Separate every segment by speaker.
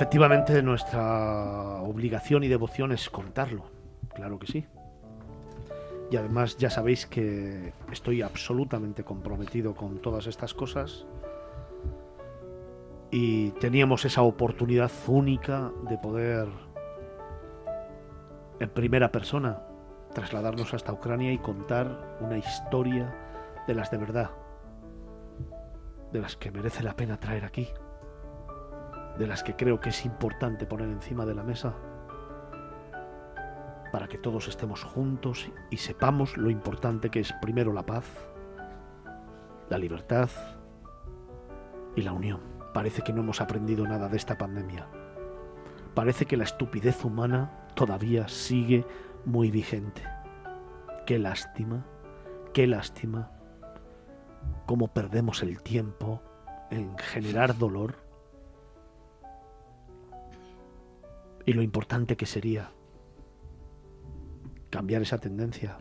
Speaker 1: Efectivamente, nuestra obligación y devoción es contarlo, claro que sí. Y además ya sabéis que estoy absolutamente comprometido con todas estas cosas. Y teníamos esa oportunidad única de poder en primera persona trasladarnos hasta Ucrania y contar una historia de las de verdad, de las que merece la pena traer aquí de las que creo que es importante poner encima de la mesa para que todos estemos juntos y sepamos lo importante que es primero la paz, la libertad y la unión. Parece que no hemos aprendido nada de esta pandemia. Parece que la estupidez humana todavía sigue muy vigente. Qué lástima, qué lástima cómo perdemos el tiempo en generar dolor y lo importante que sería cambiar esa tendencia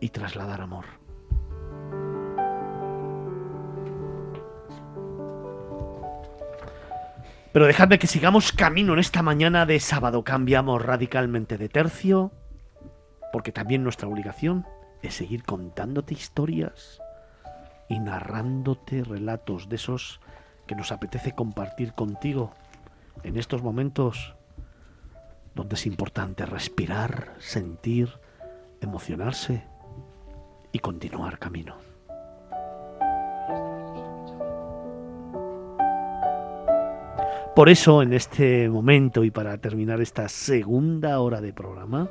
Speaker 1: y trasladar amor. Pero dejadme que sigamos camino en esta mañana de sábado. Cambiamos radicalmente de tercio, porque también nuestra obligación es seguir contándote historias y narrándote relatos de esos que nos apetece compartir contigo en estos momentos donde es importante respirar, sentir, emocionarse y continuar camino. Por eso, en este momento y para terminar esta segunda hora de programa,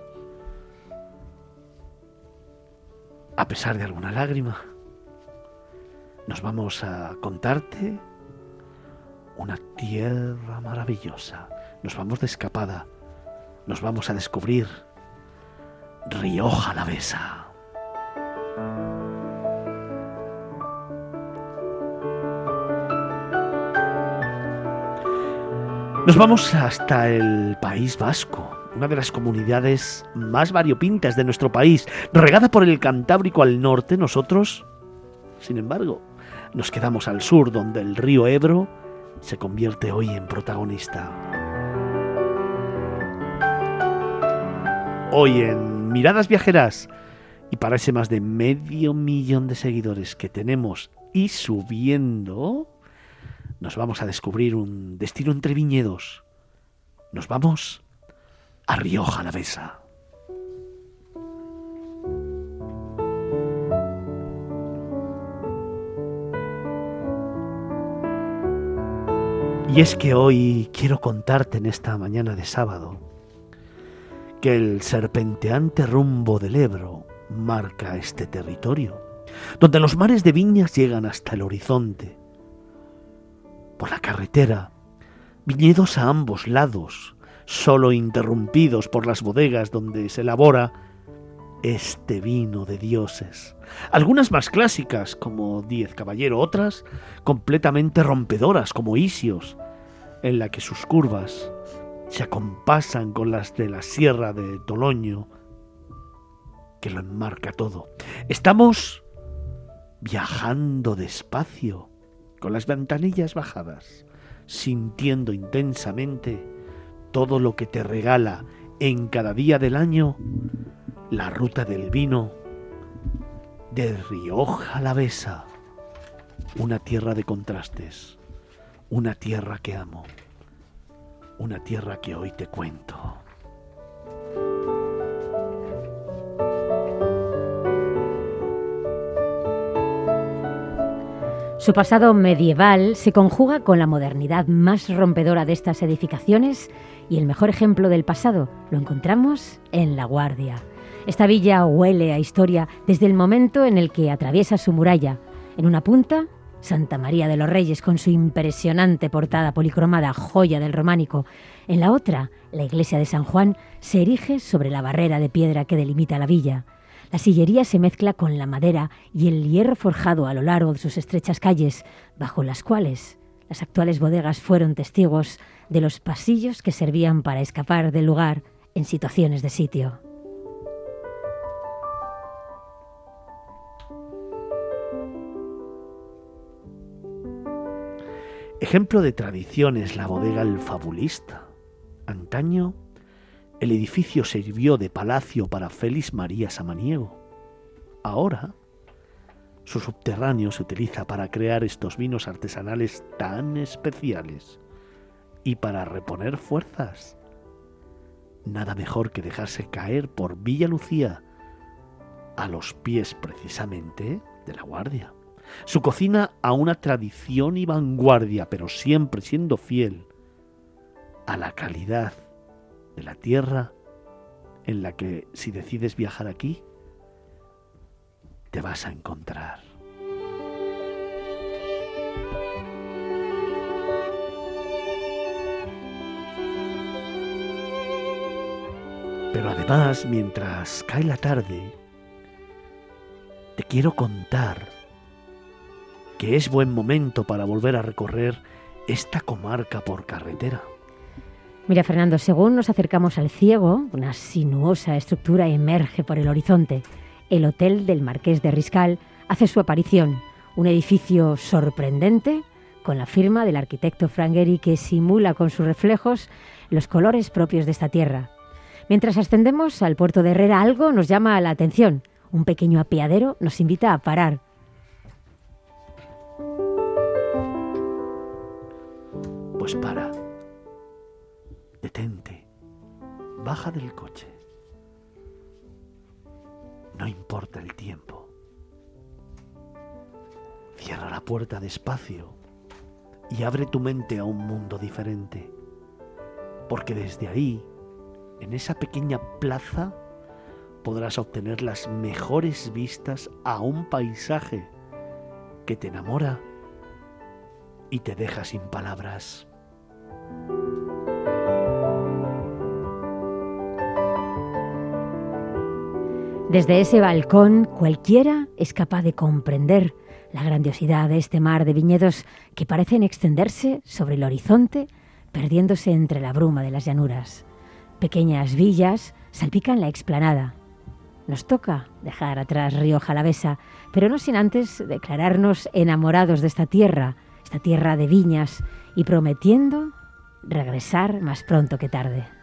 Speaker 1: a pesar de alguna lágrima, nos vamos a contarte una tierra maravillosa. Nos vamos de escapada. Nos vamos a descubrir Rioja la Besa. Nos vamos hasta el País Vasco, una de las comunidades más variopintas de nuestro país, regada por el Cantábrico al norte, nosotros, sin embargo, nos quedamos al sur, donde el río Ebro se convierte hoy en protagonista. Hoy en Miradas Viajeras y para ese más de medio millón de seguidores que tenemos y subiendo, nos vamos a descubrir un destino entre viñedos. Nos vamos a Rioja la Besa. Y es que hoy quiero contarte en esta mañana de sábado que el serpenteante rumbo del Ebro marca este territorio, donde los mares de viñas llegan hasta el horizonte. Por la carretera, viñedos a ambos lados, solo interrumpidos por las bodegas donde se elabora este vino de dioses. Algunas más clásicas, como Diez Caballero, otras completamente rompedoras, como Isios, en la que sus curvas se acompasan con las de la Sierra de Toloño, que lo enmarca todo. Estamos viajando despacio, con las ventanillas bajadas, sintiendo intensamente todo lo que te regala en cada día del año la ruta del vino de Rioja la Besa, una tierra de contrastes, una tierra que amo, una tierra que hoy te cuento.
Speaker 2: Su pasado medieval se conjuga con la modernidad más rompedora de estas edificaciones y el mejor ejemplo del pasado lo encontramos en La Guardia esta villa huele a historia desde el momento en el que atraviesa su muralla. En una punta, Santa María de los Reyes con su impresionante portada policromada, joya del románico. En la otra, la iglesia de San Juan se erige sobre la barrera de piedra que delimita la villa. La sillería se mezcla con la madera y el hierro forjado a lo largo de sus estrechas calles, bajo las cuales las actuales bodegas fueron testigos de los pasillos que servían para escapar del lugar en situaciones de sitio.
Speaker 1: Ejemplo de tradición es la bodega El Fabulista. Antaño, el edificio sirvió de palacio para Félix María Samaniego. Ahora, su subterráneo se utiliza para crear estos vinos artesanales tan especiales y para reponer fuerzas. Nada mejor que dejarse caer por Villa Lucía, a los pies precisamente de la guardia. Su cocina a una tradición y vanguardia, pero siempre siendo fiel a la calidad de la tierra en la que si decides viajar aquí, te vas a encontrar. Pero además, mientras cae la tarde, te quiero contar que es buen momento para volver a recorrer esta comarca por carretera.
Speaker 2: Mira, Fernando, según nos acercamos al ciego, una sinuosa estructura emerge por el horizonte el Hotel del Marqués de Riscal hace su aparición, un edificio sorprendente con la firma del arquitecto Frangheri que simula con sus reflejos los colores propios de esta tierra. Mientras ascendemos al puerto de Herrera, algo nos llama la atención. Un pequeño apeadero nos invita a parar.
Speaker 1: Pues para. Detente. Baja del coche. No importa el tiempo. Cierra la puerta despacio y abre tu mente a un mundo diferente. Porque desde ahí, en esa pequeña plaza, podrás obtener las mejores vistas a un paisaje que te enamora y te deja sin palabras.
Speaker 2: Desde ese balcón cualquiera es capaz de comprender la grandiosidad de este mar de viñedos que parecen extenderse sobre el horizonte, perdiéndose entre la bruma de las llanuras. Pequeñas villas salpican la explanada. Nos toca dejar atrás Río Jalavesa, pero no sin antes declararnos enamorados de esta tierra, esta tierra de viñas, y prometiendo regresar más pronto que tarde.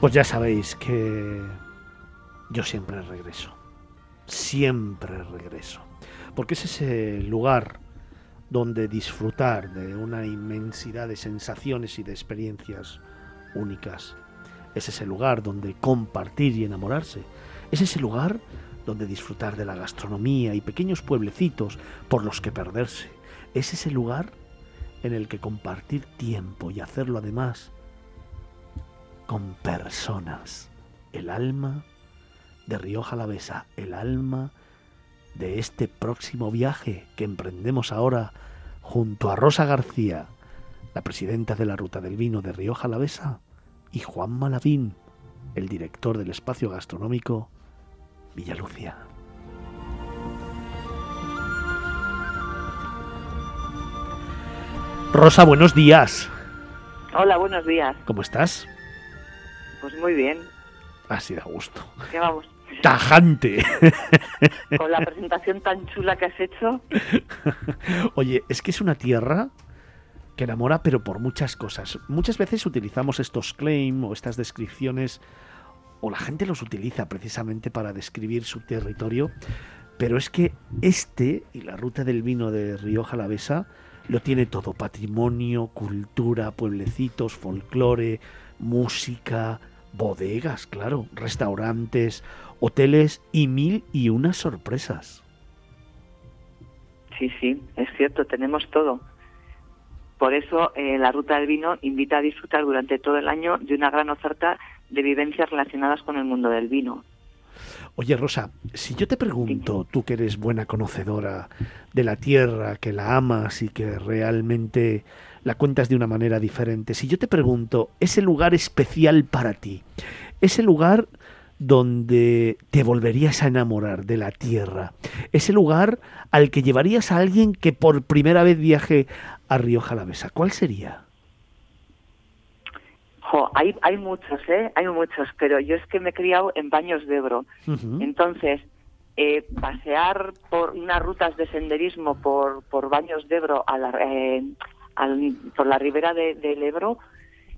Speaker 1: Pues ya sabéis que yo siempre regreso. Siempre regreso. Porque es ese lugar donde disfrutar de una inmensidad de sensaciones y de experiencias únicas. Es ese lugar donde compartir y enamorarse. Es ese lugar donde disfrutar de la gastronomía y pequeños pueblecitos por los que perderse. Es ese lugar en el que compartir tiempo y hacerlo además con personas. El alma de Rioja Jalavesa, el alma de este próximo viaje que emprendemos ahora junto a Rosa García, la presidenta de la Ruta del Vino de Rioja Jalavesa, y Juan Malavín, el director del espacio gastronómico Villalucia. Rosa, buenos días.
Speaker 3: Hola, buenos días.
Speaker 1: ¿Cómo estás?
Speaker 3: Pues muy bien.
Speaker 1: Así da gusto.
Speaker 3: ¿Qué vamos?
Speaker 1: Tajante.
Speaker 3: Con la presentación tan chula que has hecho.
Speaker 1: Oye, es que es una tierra que enamora, pero por muchas cosas. Muchas veces utilizamos estos claims o estas descripciones, o la gente los utiliza precisamente para describir su territorio, pero es que este y la ruta del vino de Río Jalavesa lo tiene todo: patrimonio, cultura, pueblecitos, folclore, música, bodegas, claro, restaurantes, hoteles y mil y unas sorpresas.
Speaker 3: Sí, sí, es cierto, tenemos todo. Por eso eh, la Ruta del Vino invita a disfrutar durante todo el año de una gran oferta de vivencias relacionadas con el mundo del vino.
Speaker 1: Oye, Rosa, si yo te pregunto, tú que eres buena conocedora de la tierra, que la amas y que realmente la cuentas de una manera diferente. Si yo te pregunto, ese lugar especial para ti, ese lugar donde te volverías a enamorar de la tierra, ese lugar al que llevarías a alguien que por primera vez viaje a Río Jalavesa, ¿cuál sería?
Speaker 3: Jo, hay, hay muchos, ¿eh? Hay muchos, pero yo es que me he criado en baños de Ebro. Entonces, eh, pasear por unas rutas de senderismo por, por baños de Ebro a la, eh, por la ribera del Ebro,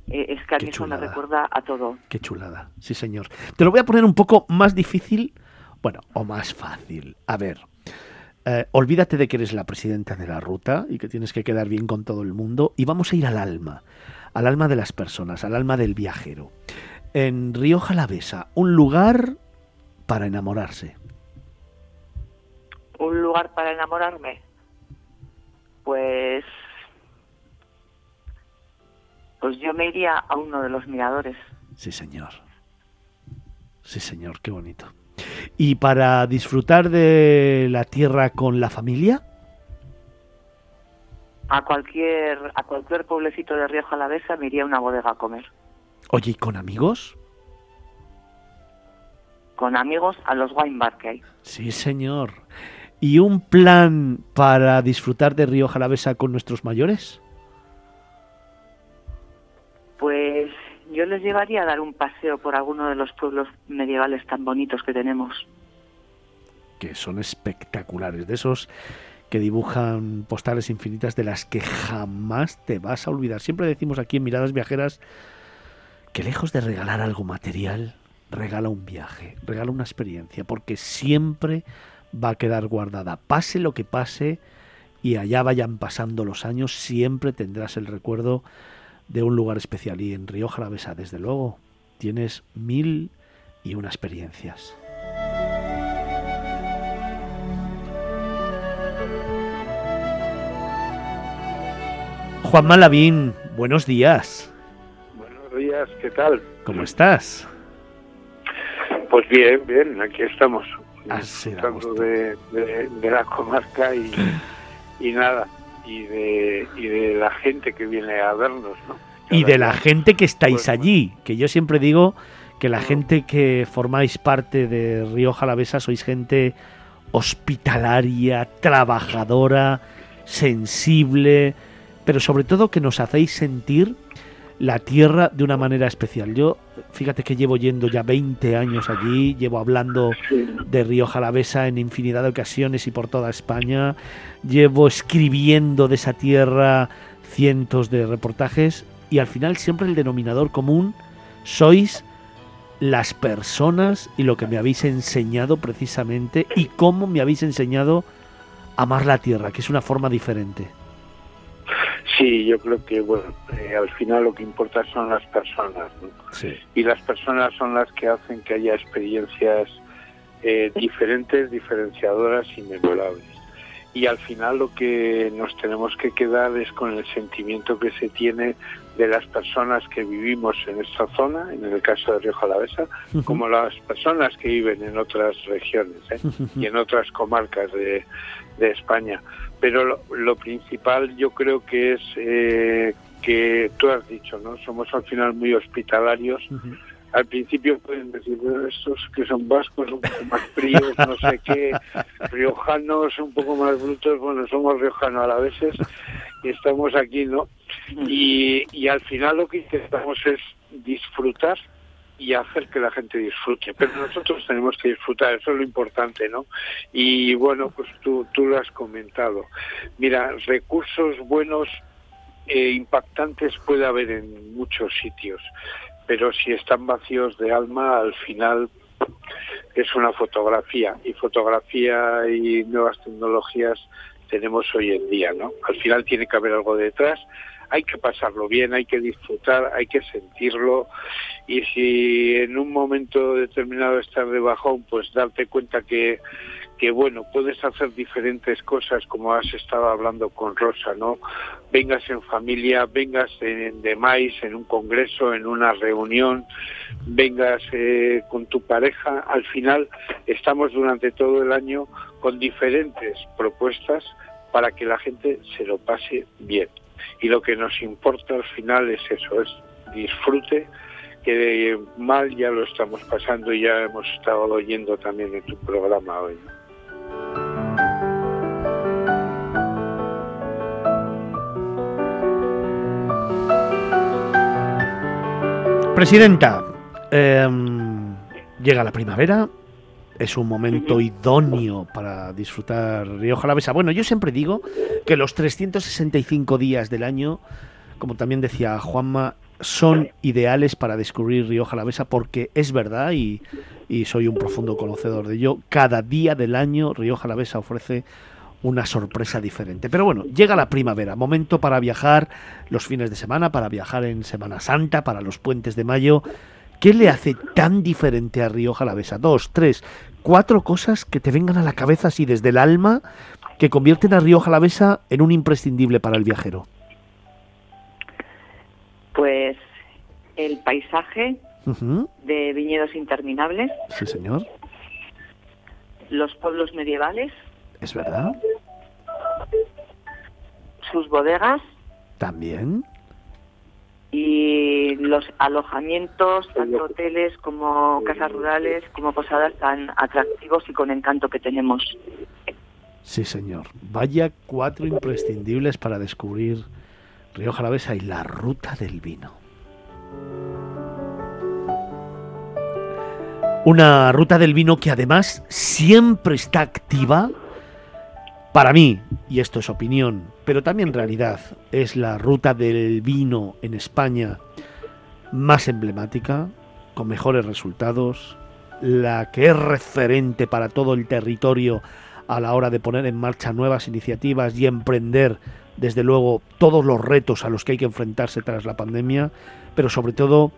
Speaker 3: eh, es que a mí eso me recuerda a todo.
Speaker 1: Qué chulada, sí señor. Te lo voy a poner un poco más difícil, bueno, o más fácil. A ver, eh, olvídate de que eres la presidenta de la ruta y que tienes que quedar bien con todo el mundo y vamos a ir al alma, al alma de las personas, al alma del viajero. En Río Jalavesa, un lugar para enamorarse.
Speaker 3: ¿Un lugar para enamorarme? Pues pues yo me iría a uno de los miradores.
Speaker 1: Sí, señor. Sí, señor, qué bonito. ¿Y para disfrutar de la tierra con la familia?
Speaker 3: A cualquier, a cualquier pueblecito de Río Jalavesa me iría a una bodega a comer.
Speaker 1: Oye, ¿y con amigos?
Speaker 3: Con amigos a los wine bar que hay.
Speaker 1: Sí, señor. ¿Y un plan para disfrutar de Río Jalavesa con nuestros mayores?
Speaker 3: Yo les llevaría a dar un paseo por alguno de los pueblos medievales tan bonitos que tenemos.
Speaker 1: Que son espectaculares, de esos que dibujan postales infinitas de las que jamás te vas a olvidar. Siempre decimos aquí en Miradas Viajeras que lejos de regalar algo material, regala un viaje, regala una experiencia, porque siempre va a quedar guardada. Pase lo que pase y allá vayan pasando los años, siempre tendrás el recuerdo de un lugar especial. Y en Río Jalavesa, desde luego, tienes mil y una experiencias. Juan Malavín, buenos días.
Speaker 4: Buenos días, ¿qué tal?
Speaker 1: ¿Cómo estás?
Speaker 4: Pues bien, bien, aquí estamos.
Speaker 1: Disfrutando
Speaker 4: de, de, la comarca y, y nada, y de, y de la gente que viene a vernos, ¿no?
Speaker 1: y de la gente que estáis pues, allí, que yo siempre digo que la gente que formáis parte de Río Jalavesa sois gente hospitalaria, trabajadora, sensible, pero sobre todo que nos hacéis sentir la tierra de una manera especial. Yo, fíjate que llevo yendo ya 20 años allí, llevo hablando de Río Jalavesa en infinidad de ocasiones y por toda España, llevo escribiendo de esa tierra cientos de reportajes y al final siempre el denominador común sois las personas y lo que me habéis enseñado precisamente y cómo me habéis enseñado a amar la tierra, que es una forma diferente.
Speaker 4: Sí, yo creo que bueno, eh, al final lo que importa son las personas. Y las personas son las que hacen que haya experiencias eh, diferentes, diferenciadoras y memorables. Y al final lo que nos tenemos que quedar es con el sentimiento que se tiene de las personas que vivimos en esta zona, en el caso de Río Jalavesa, como las personas que viven en otras regiones ¿eh? y en otras comarcas de, de España. Pero lo, principal yo creo que es eh, que tú has dicho, ¿no? Somos al final muy hospitalarios. Al principio pueden decir, estos que son vascos, un poco más fríos, no sé qué, riojanos, un poco más brutos, bueno, somos riojanos a la veces y estamos aquí, ¿no? Y, y al final lo que intentamos es disfrutar y hacer que la gente disfrute. Pero nosotros tenemos que disfrutar, eso es lo importante, ¿no? Y bueno, pues tú, tú lo has comentado. Mira, recursos buenos e impactantes puede haber en muchos sitios, pero si están vacíos de alma, al final es una fotografía. Y fotografía y nuevas tecnologías tenemos hoy en día, ¿no? Al final tiene que haber algo detrás hay que pasarlo bien, hay que disfrutar, hay que sentirlo. Y si en un momento determinado estás de bajón, pues darte cuenta que que bueno, puedes hacer diferentes cosas como has estado hablando con Rosa, ¿no? Vengas en familia, vengas en, de en un congreso, en una reunión, vengas eh, con tu pareja, al final estamos durante todo el año con diferentes propuestas para que la gente se lo pase bien y lo que nos importa al final es eso, es disfrute, que mal ya lo estamos pasando y ya hemos estado oyendo también en tu programa hoy.
Speaker 1: Presidenta, em, llega la primavera, es un momento idóneo para disfrutar Rioja Alavesa. Bueno, yo siempre digo que los 365 días del año, como también decía Juanma, son ideales para descubrir Rioja Alavesa porque es verdad y, y, soy un profundo conocedor de ello. Cada día del año Rioja Alavesa ofrece una sorpresa diferente. Pero bueno, llega la primavera, momento para viajar los fines de semana, para viajar en Semana Santa, para los puentes de mayo. ¿Qué le hace tan diferente a Rioja Alavesa? Dos, tres, cuatro cosas que te vengan a la cabeza así desde el alma que convierten a Rioja Alavesa en un imprescindible para el viajero.
Speaker 3: Pues el paisaje de viñedos interminables.
Speaker 1: Sí, señor.
Speaker 3: Los pueblos medievales.
Speaker 1: Es verdad.
Speaker 3: Sus bodegas.
Speaker 1: También
Speaker 3: los alojamientos, tanto hoteles como casas rurales, como posadas tan atractivos y con encanto que tenemos.
Speaker 1: Sí, señor. Vaya cuatro imprescindibles para descubrir Río Jalavesa y la ruta del vino. Una ruta del vino que además siempre está activa para mí, y esto es opinión, pero también realidad, es la ruta del vino en España más emblemática, con mejores resultados, la que es referente para todo el territorio a la hora de poner en marcha nuevas iniciativas y emprender, desde luego, todos los retos a los que hay que enfrentarse tras la pandemia, pero sobre todo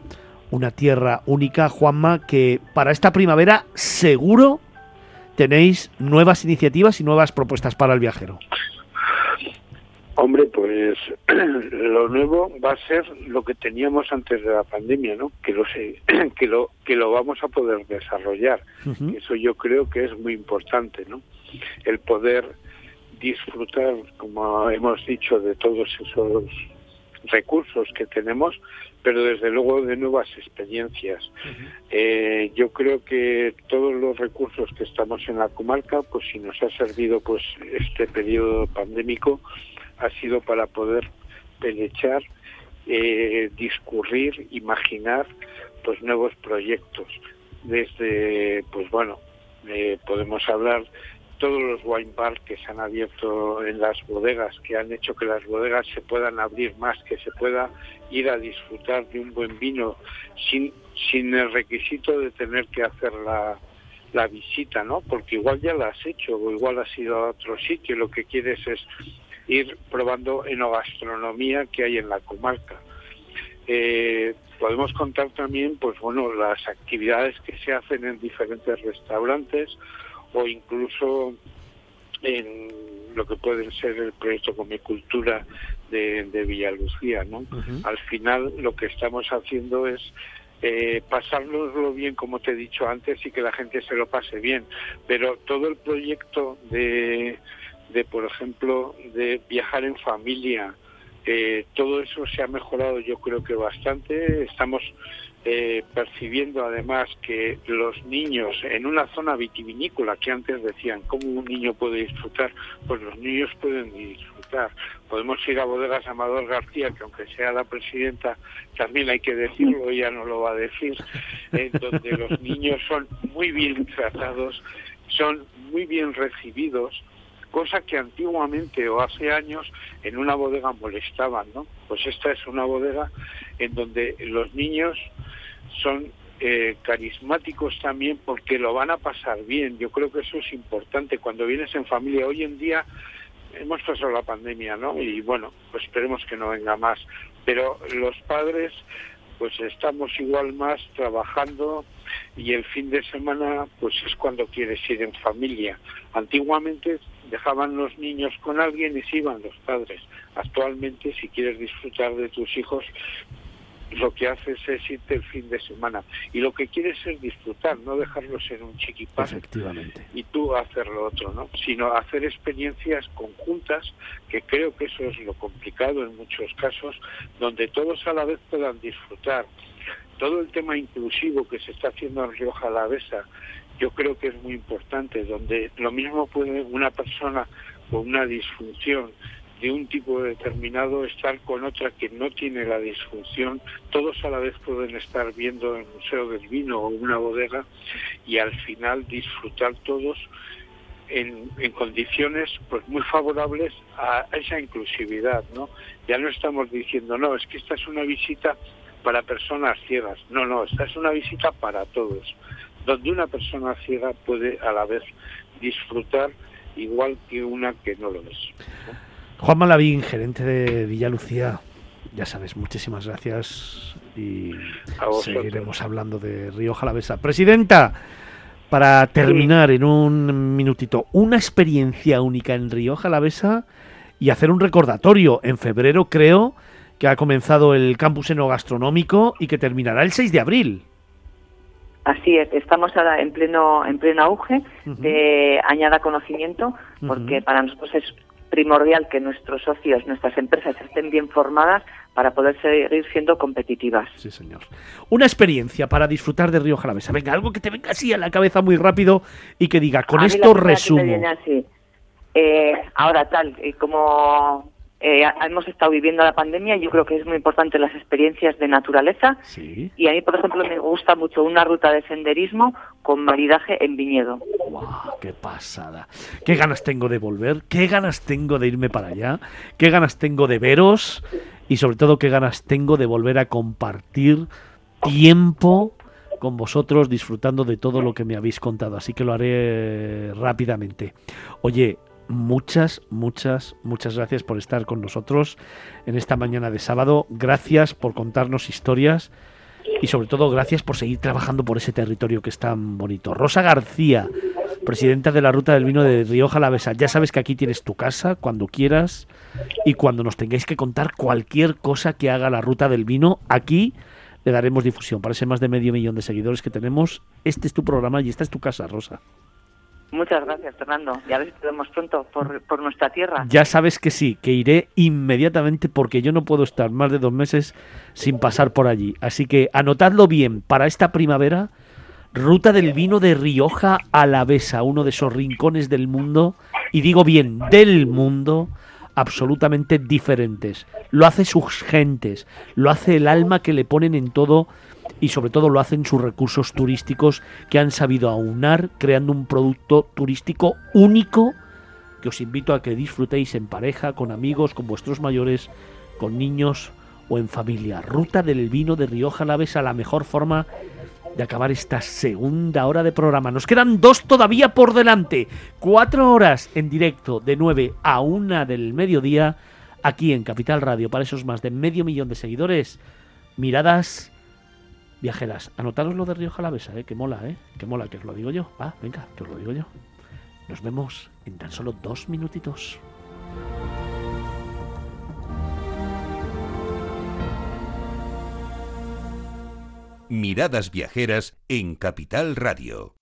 Speaker 1: una tierra única, Juanma, que para esta primavera seguro tenéis nuevas iniciativas y nuevas propuestas para el viajero.
Speaker 4: Hombre, pues lo nuevo va a ser lo que teníamos antes de la pandemia, ¿no? Que lo sé, que lo que lo vamos a poder desarrollar. Eso yo creo que es muy importante, ¿no? El poder disfrutar, como hemos dicho, de todos esos recursos que tenemos, pero desde luego de nuevas experiencias. Eh, yo creo que todos los recursos que estamos en la comarca, pues si nos ha servido pues este periodo pandémico, ha sido para poder pelechar, eh, discurrir, imaginar pues nuevos proyectos. Desde, pues bueno, eh, podemos hablar todos los wine bars que se han abierto en las bodegas, que han hecho que las bodegas se puedan abrir más, que se pueda ir a disfrutar de un buen vino sin, sin el requisito de tener que hacer la, la visita, ¿no? Porque igual ya la has hecho o igual has ido a otro sitio, lo que quieres es ir probando enogastronomía que hay en la comarca. Eh, podemos contar también, pues bueno, las actividades que se hacen en diferentes restaurantes o incluso en lo que puede ser el proyecto Comicultura de, de Villalucía, ¿no? Al final lo que estamos haciendo es eh, pasárnoslo bien, como te he dicho antes, y que la gente se lo pase bien. Pero todo el proyecto de, de por ejemplo, de viajar en familia, eh, todo eso se ha mejorado yo creo que bastante. Estamos eh, percibiendo además que los niños en una zona vitivinícola que antes decían cómo un niño puede disfrutar, pues los niños pueden disfrutar. Podemos ir a bodegas Amador García, que aunque sea la presidenta, también hay que decirlo, ella no lo va a decir, en donde los niños son muy bien tratados, son muy bien recibidos cosa que antiguamente o hace años en una bodega molestaban, ¿no? Pues esta es una bodega en donde los niños son eh, carismáticos también porque lo van a pasar bien. Yo creo que eso es importante cuando vienes en familia. Hoy en día hemos pasado la pandemia, ¿no? Y bueno, pues esperemos que no venga más. Pero los padres, pues estamos igual más trabajando y el fin de semana, pues es cuando quieres ir en familia. Antiguamente dejaban los niños con alguien y se iban los padres. Actualmente, si quieres disfrutar de tus hijos, lo que haces es irte el fin de semana. Y lo que quieres es disfrutar, no dejarlos en un chiquipán
Speaker 1: Efectivamente.
Speaker 4: y tú hacer lo otro, ¿no? Sino hacer experiencias conjuntas, que creo que eso es lo complicado en muchos casos, donde todos a la vez puedan disfrutar. Todo el tema inclusivo que se está haciendo en Rioja Alavesa, yo creo que es muy importante, donde lo mismo puede una persona con una disfunción de un tipo determinado, estar con otra que no tiene la disfunción, todos a la vez pueden estar viendo el Museo del Vino o una bodega y al final disfrutar todos en, condiciones pues muy favorables a, esa inclusividad, ¿no? Ya no estamos diciendo, no, es que esta es una visita para personas ciegas. No, no, esta es una visita para todos, donde una persona ciega puede a la vez disfrutar igual que una que no lo es.
Speaker 1: Juan Malavín, gerente de Villa Lucía, ya sabes, muchísimas gracias y seguiremos hablando de Río Jalavesa. Presidenta, para terminar en un minutito, una experiencia única en Río Jalavesa y hacer un recordatorio. En febrero creo que ha comenzado el campus enogastronómico y que terminará el 6 de abril.
Speaker 3: Así es, estamos ahora en pleno en pleno auge de añada conocimiento, porque para nosotros es primordial que nuestros socios, nuestras empresas estén bien formadas para poder seguir siendo competitivas.
Speaker 1: Sí, señor. Una experiencia para disfrutar de Río Jalavesa. Venga, algo que te venga así a la cabeza muy rápido y que diga, con esto resumo.
Speaker 3: Eh, ahora tal, y como eh, hemos estado viviendo la pandemia, yo creo que es muy importante las experiencias de naturaleza. Y a mí, por ejemplo, me gusta mucho una ruta de senderismo con maridaje en viñedo.
Speaker 1: ¡Wow! ¡Qué pasada! ¡Qué ganas tengo de volver! ¡Qué ganas tengo de irme para allá! ¡Qué ganas tengo de veros! Y sobre todo, qué ganas tengo de volver a compartir tiempo con vosotros disfrutando de todo lo que me habéis contado. Así que lo haré rápidamente. Oye, muchas, muchas, muchas gracias por estar con nosotros en esta mañana de sábado. Gracias por contarnos historias y sobre todo gracias por seguir trabajando por ese territorio que es tan bonito. Rosa García, presidenta de la Ruta del Vino de Rioja Alavesa. Ya sabes que aquí tienes tu casa cuando quieras y cuando nos tengáis que contar cualquier cosa que haga la Ruta del Vino, aquí le daremos difusión. Para ese más de medio millón de seguidores que tenemos, este es tu programa y esta es tu casa, Rosa.
Speaker 3: Muchas gracias, Fernando. Y a ver si te vemos pronto por, por, nuestra tierra.
Speaker 1: Ya sabes que sí, que iré inmediatamente porque yo no puedo estar más de dos meses sin pasar por allí. Así que anotadlo bien para esta primavera. Ruta del vino de Rioja Alavesa, uno de esos rincones del mundo, y digo bien, del mundo, absolutamente diferentes. Lo hace sus gentes, lo hace el alma que le ponen en todo y sobre todo lo hacen sus recursos turísticos que han sabido aunar creando un producto turístico único que os invito a que disfrutéis en pareja, con amigos, con vuestros mayores, con niños o en familia. Ruta del vino de Rioja a la mejor forma de acabar esta segunda hora de programa. Nos quedan dos todavía por delante. Cuatro horas en directo de 9 a 1 del mediodía aquí en Capital Radio para esos más de medio millón de seguidores. Miradas viajeras, anotaros lo de Río Jalavesa, ¿eh? que mola, ¿eh? que mola, que os lo digo yo. Ah, venga, que os lo digo yo. Nos vemos en tan solo dos minutitos.
Speaker 5: Miradas viajeras en Capital Radio.